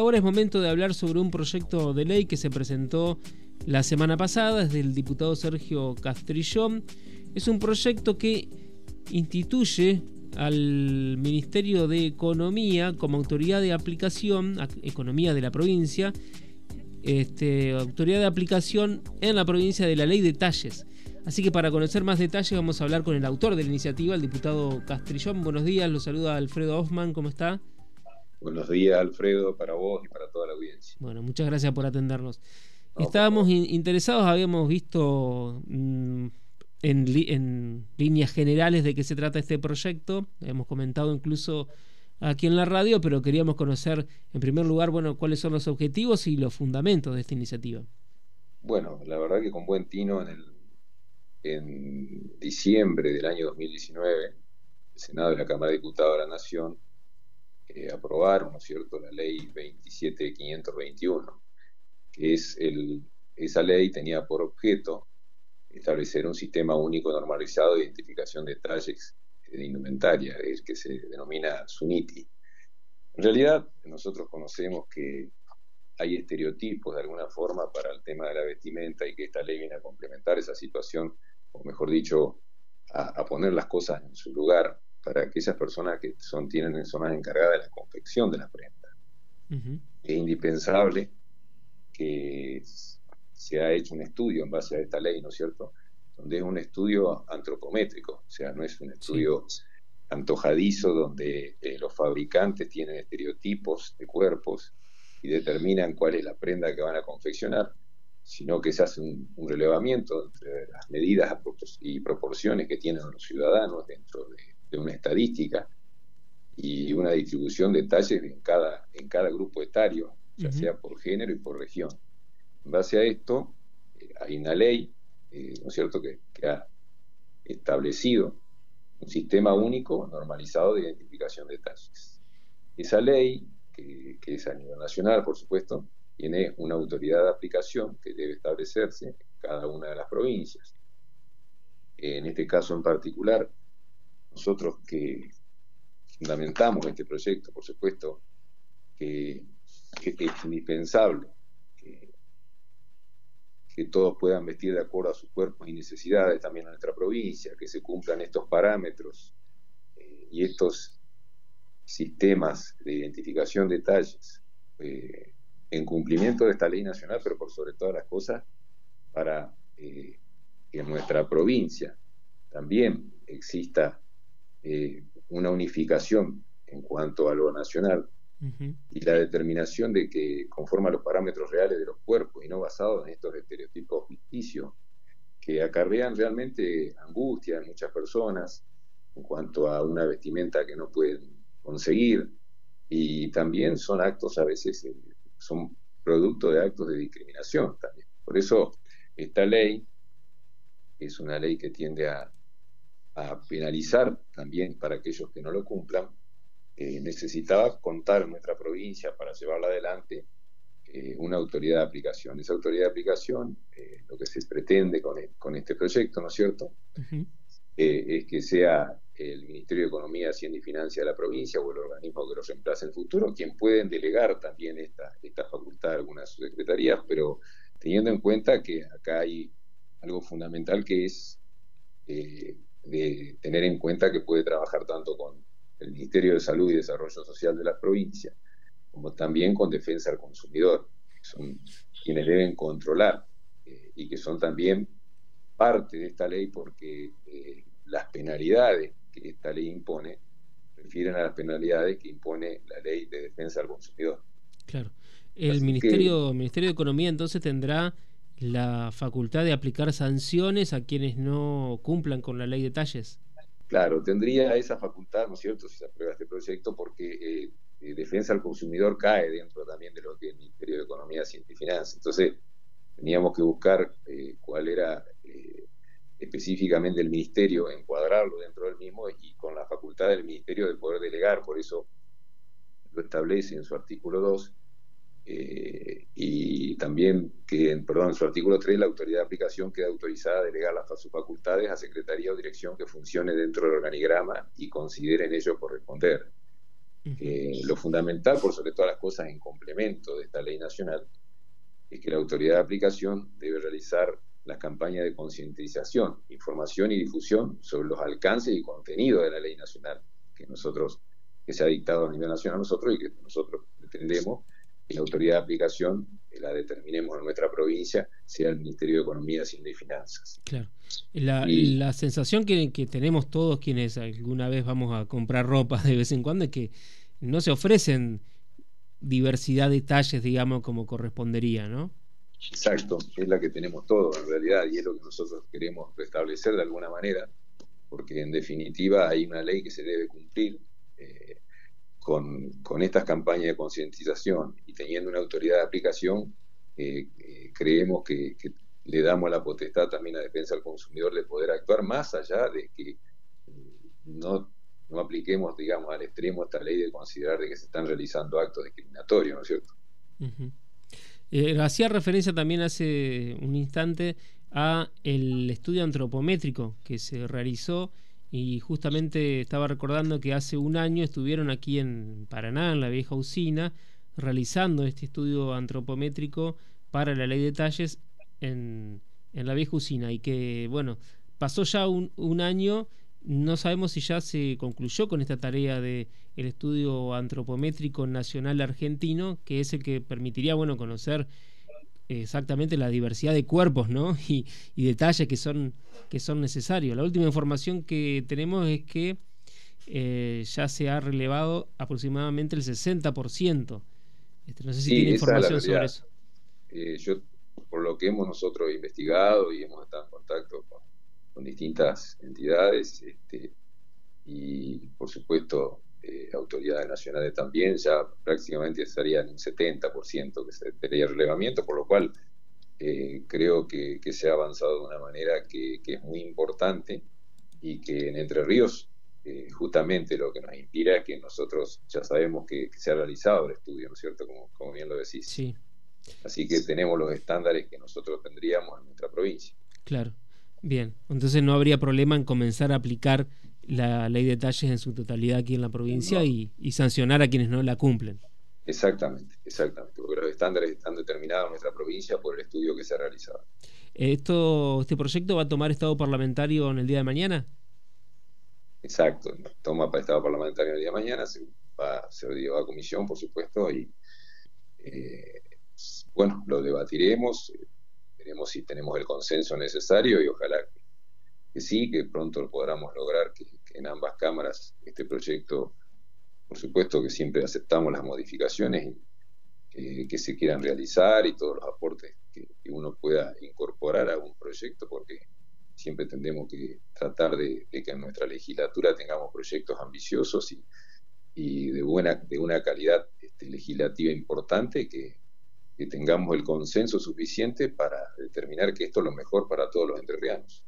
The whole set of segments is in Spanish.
Ahora es momento de hablar sobre un proyecto de ley que se presentó la semana pasada desde el diputado Sergio Castrillón. Es un proyecto que instituye al Ministerio de Economía como autoridad de aplicación, Economía de la provincia, este, autoridad de aplicación en la provincia de la ley de talles. Así que para conocer más detalles vamos a hablar con el autor de la iniciativa, el diputado Castrillón. Buenos días, lo saluda Alfredo Hoffman, ¿cómo está? Buenos días, Alfredo, para vos y para toda la audiencia. Bueno, muchas gracias por atendernos. Estábamos interesados, habíamos visto mm, en, líneas generales de qué se trata este proyecto, hemos comentado incluso aquí en la radio, pero queríamos conocer en primer lugar, bueno, cuáles son los objetivos y los fundamentos de esta iniciativa. Bueno, la verdad que con buen tino en, el, en diciembre del año 2019, el Senado y la Cámara de Diputados de la Nación aprobaron, ¿no es cierto?, la ley 27521, que es el, esa ley tenía por objeto establecer un sistema único normalizado de identificación de talles de indumentaria, el que se denomina SUNITI. En realidad, nosotros conocemos que hay estereotipos de alguna forma para el tema de la vestimenta y que esta ley viene a complementar esa situación, o mejor dicho, a poner las cosas en su lugar para aquellas personas que son, tienen, son las encargadas de la confección de la prenda. Es indispensable que se ha hecho un estudio en base a esta ley, ¿no es cierto? Donde es un estudio antropométrico, o sea, no es un estudio antojadizo donde eh, los fabricantes tienen estereotipos de cuerpos y determinan cuál es la prenda que van a confeccionar, sino que se hace un, un relevamiento entre las medidas y proporciones que tienen los ciudadanos dentro de de una estadística y una distribución de talles en cada, en cada grupo etario, ya sea por género y por región. En base a esto, eh, hay una ley, eh, ¿no es cierto?, que, ha establecido un sistema único normalizado de identificación de talles. Esa ley, que, que, es a nivel nacional, por supuesto, tiene una autoridad de aplicación que debe establecerse en cada una de las provincias. En este caso en particular, nosotros que fundamentamos este proyecto, por supuesto, que, es indispensable que, todos puedan vestir de acuerdo a sus cuerpos y necesidades también en nuestra provincia, que se cumplan estos parámetros eh, y estos sistemas de identificación de talles eh, en cumplimiento de esta ley nacional, pero por sobre todas las cosas, para eh, que en nuestra provincia también exista eh, una unificación en cuanto a lo nacional y la determinación de que conforma los parámetros reales de los cuerpos y no basados en estos estereotipos ficticios que acarrean realmente angustia en muchas personas en cuanto a una vestimenta que no pueden conseguir y también son actos a veces, eh, son producto de actos de discriminación también. Por eso esta ley es una ley que tiende a a penalizar también para aquellos que no lo cumplan, eh, necesitaba contar en nuestra provincia para llevarla adelante eh, una autoridad de aplicación. Esa autoridad de aplicación, eh, lo que se pretende con, e, con, este proyecto, ¿no es cierto? es que sea el Ministerio de Economía, Hacienda y Financia de la provincia o el organismo que lo reemplace en el futuro, quien pueden delegar también esta, esta facultad a algunas secretarías, pero teniendo en cuenta que acá hay algo fundamental que es de tener en cuenta que puede trabajar tanto con el Ministerio de Salud y Desarrollo Social de la provincia, como también con defensa al consumidor, que son quienes deben controlar eh, y que son también parte de esta ley porque eh, las penalidades que esta ley impone refieren a las penalidades que impone la ley de defensa al consumidor. Claro. El Ministerio, Ministerio de Economía entonces tendrá la facultad de aplicar sanciones a quienes no cumplan con la ley de talles. Claro, tendría esa facultad, ¿no es cierto?, si se aprueba este proyecto, porque eh, eh, defensa al consumidor cae dentro también de lo que es el Ministerio de Economía, Ciencia y Finanzas. Entonces, teníamos que buscar eh, cuál era específicamente el Ministerio, encuadrarlo dentro del mismo y con la facultad del Ministerio de poder delegar, por eso lo establece en su artículo 2 eh, y también que, perdón, en su artículo 3, la autoridad de aplicación queda autorizada a delegar las, sus facultades a secretaría o dirección que funcione dentro del organigrama y consideren ellos corresponder. lo fundamental, por sobre todas las cosas, en complemento de esta ley nacional, es que la autoridad de aplicación debe realizar las campañas de concientización, información y difusión sobre los alcances y contenidos de la ley nacional que nosotros, que se ha dictado a nivel nacional nosotros y que nosotros pretendemos que la autoridad de aplicación la determinemos en nuestra provincia sea el Ministerio de Economía, Hacienda y Finanzas. Claro. La, la sensación que, que, tenemos todos quienes alguna vez vamos a comprar ropa de vez en cuando es que no se ofrecen diversidad de talles, digamos, como correspondería, ¿no? Exacto, es la que tenemos todos en realidad y es lo que nosotros queremos restablecer de alguna manera, porque en definitiva hay una ley que se debe cumplir eh, con, estas campañas de concientización y teniendo una autoridad de aplicación, eh, eh, creemos que, le damos la potestad también a defensa del consumidor de poder actuar más allá de que no, no apliquemos, digamos, al extremo esta ley de considerar de que se están realizando actos discriminatorios, ¿no es cierto? Eh, hacía referencia también hace un instante a el estudio antropométrico que se realizó y justamente estaba recordando que hace un año estuvieron aquí en Paraná, en la vieja usina, realizando este estudio antropométrico para la ley de talles en, en la vieja usina. Y que, bueno, pasó ya un, un año no sabemos si ya se concluyó con esta tarea de el estudio antropométrico nacional argentino, que es el que permitiría, bueno, conocer exactamente la diversidad de cuerpos, ¿no? Y, detalles que son que son necesarios. La última información que tenemos es que eh, ya se ha relevado aproximadamente el 60%. Este, no sé si tiene información sobre eso. Eh, yo, por lo que hemos nosotros investigado y hemos estado en contacto con con distintas entidades este, y por supuesto autoridades nacionales también, ya prácticamente estarían un 70% que se tendría relevamiento, por lo cual eh, creo que, se ha avanzado de una manera que, es muy importante y que en Entre Ríos eh, justamente lo que nos inspira es que nosotros ya sabemos que, se ha realizado el estudio, ¿no es cierto? Como, como bien lo decís. Sí. Así que tenemos los estándares que nosotros tendríamos en nuestra provincia. Claro. Bien, entonces no habría problema en comenzar a aplicar la ley de talles en su totalidad aquí en la provincia y, sancionar a quienes no la cumplen. Exactamente, exactamente, porque los estándares están determinados en nuestra provincia por el estudio que se ha realizado. ¿Esto, ¿Este proyecto va a tomar estado parlamentario en el día de mañana? Exacto, toma para estado parlamentario en el día de mañana, se va, se lleva a comisión, por supuesto, y eh, bueno, lo debatiremos, veremos si tenemos el consenso necesario y ojalá que, sí, que pronto podamos lograr que, en ambas cámaras este proyecto, por supuesto que siempre aceptamos las modificaciones que se quieran realizar y todos los aportes que, uno pueda incorporar a un proyecto, porque siempre tendremos que tratar de, que en nuestra legislatura tengamos proyectos ambiciosos y, y de, buena, de una calidad este, legislativa importante que, que tengamos el consenso suficiente para determinar que esto es lo mejor para todos los entrerrianos.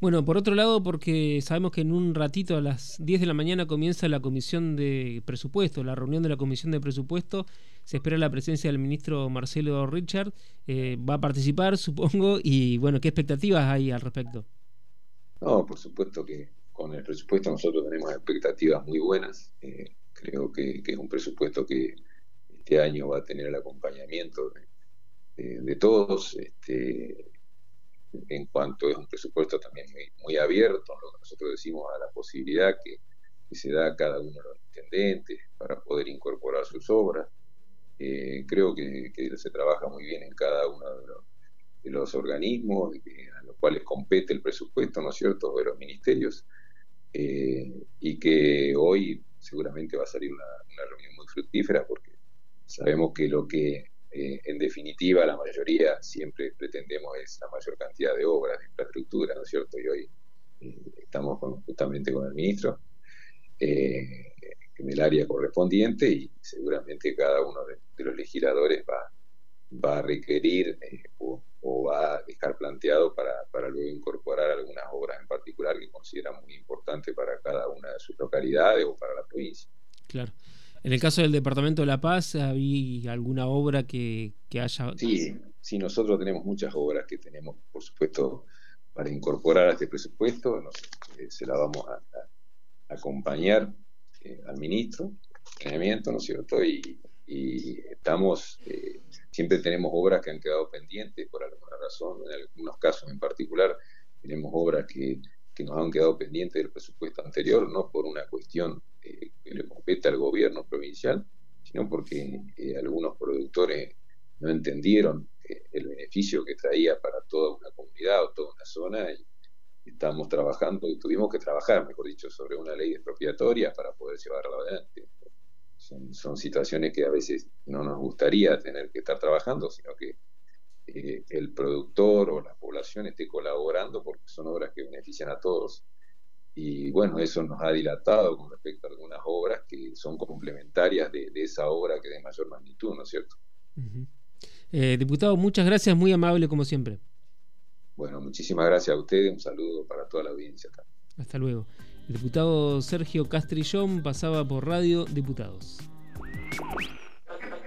Bueno, por otro lado, porque sabemos que en un ratito a las 10 de la mañana comienza la comisión de presupuesto, la reunión de la comisión de presupuesto, se espera la presencia del ministro Marcelo Richard, eh, va a participar, supongo, y bueno, ¿qué expectativas hay al respecto? No, por supuesto que con el presupuesto nosotros tenemos expectativas muy buenas, eh, creo que es un presupuesto que este año va a tener el acompañamiento de, todos, este, en cuanto es un presupuesto también muy, abierto, lo que nosotros decimos a la posibilidad que, se da a cada uno de los intendentes para poder incorporar sus obras. Eh, creo que, se trabaja muy bien en cada uno de los, organismos a los cuales compete el presupuesto, ¿no es cierto?, de los ministerios, eh, y que hoy seguramente va a salir una reunión muy fructífera porque Sabemos que lo que eh, en definitiva la mayoría siempre pretendemos es la mayor cantidad de obras, de infraestructura, ¿no es cierto? Y hoy eh, estamos justamente con el ministro eh, en el área correspondiente y seguramente cada uno de, los legisladores va, va a requerir o, va a dejar planteado para, para luego incorporar algunas obras en particular que considera muy importantes para cada una de sus localidades o para la provincia. Claro. En el caso del Departamento de La Paz, ¿había alguna obra que, haya...? Sí, sí, nosotros tenemos muchas obras que tenemos, por supuesto, para incorporar a este presupuesto. Eh, se la vamos a, acompañar eh, al ministro saneamiento, ¿no es cierto? Y, estamos, eh, siempre tenemos obras que han quedado pendientes por alguna razón, en algunos casos en particular, tenemos obras que, que nos han quedado pendientes del presupuesto anterior, no por una cuestión eh, que le compete al gobierno provincial, sino porque eh, algunos productores no entendieron el beneficio que traía para toda una comunidad o toda una zona y estamos trabajando y tuvimos que trabajar, mejor dicho, sobre una ley expropiatoria para poder llevarla adelante. Son, situaciones que a veces no nos gustaría tener que estar trabajando, sino que eh, el productor o la población esté colaborando porque son obras que benefician a todos. Y bueno, eso nos ha dilatado con respecto a algunas obras que son complementarias de, esa obra que es de mayor magnitud, ¿no es cierto? Eh, diputado, muchas gracias, muy amable como siempre. Bueno, muchísimas gracias a ustedes, un saludo para toda la audiencia. Hasta luego. El diputado Sergio Castrillón pasaba por Radio Diputados.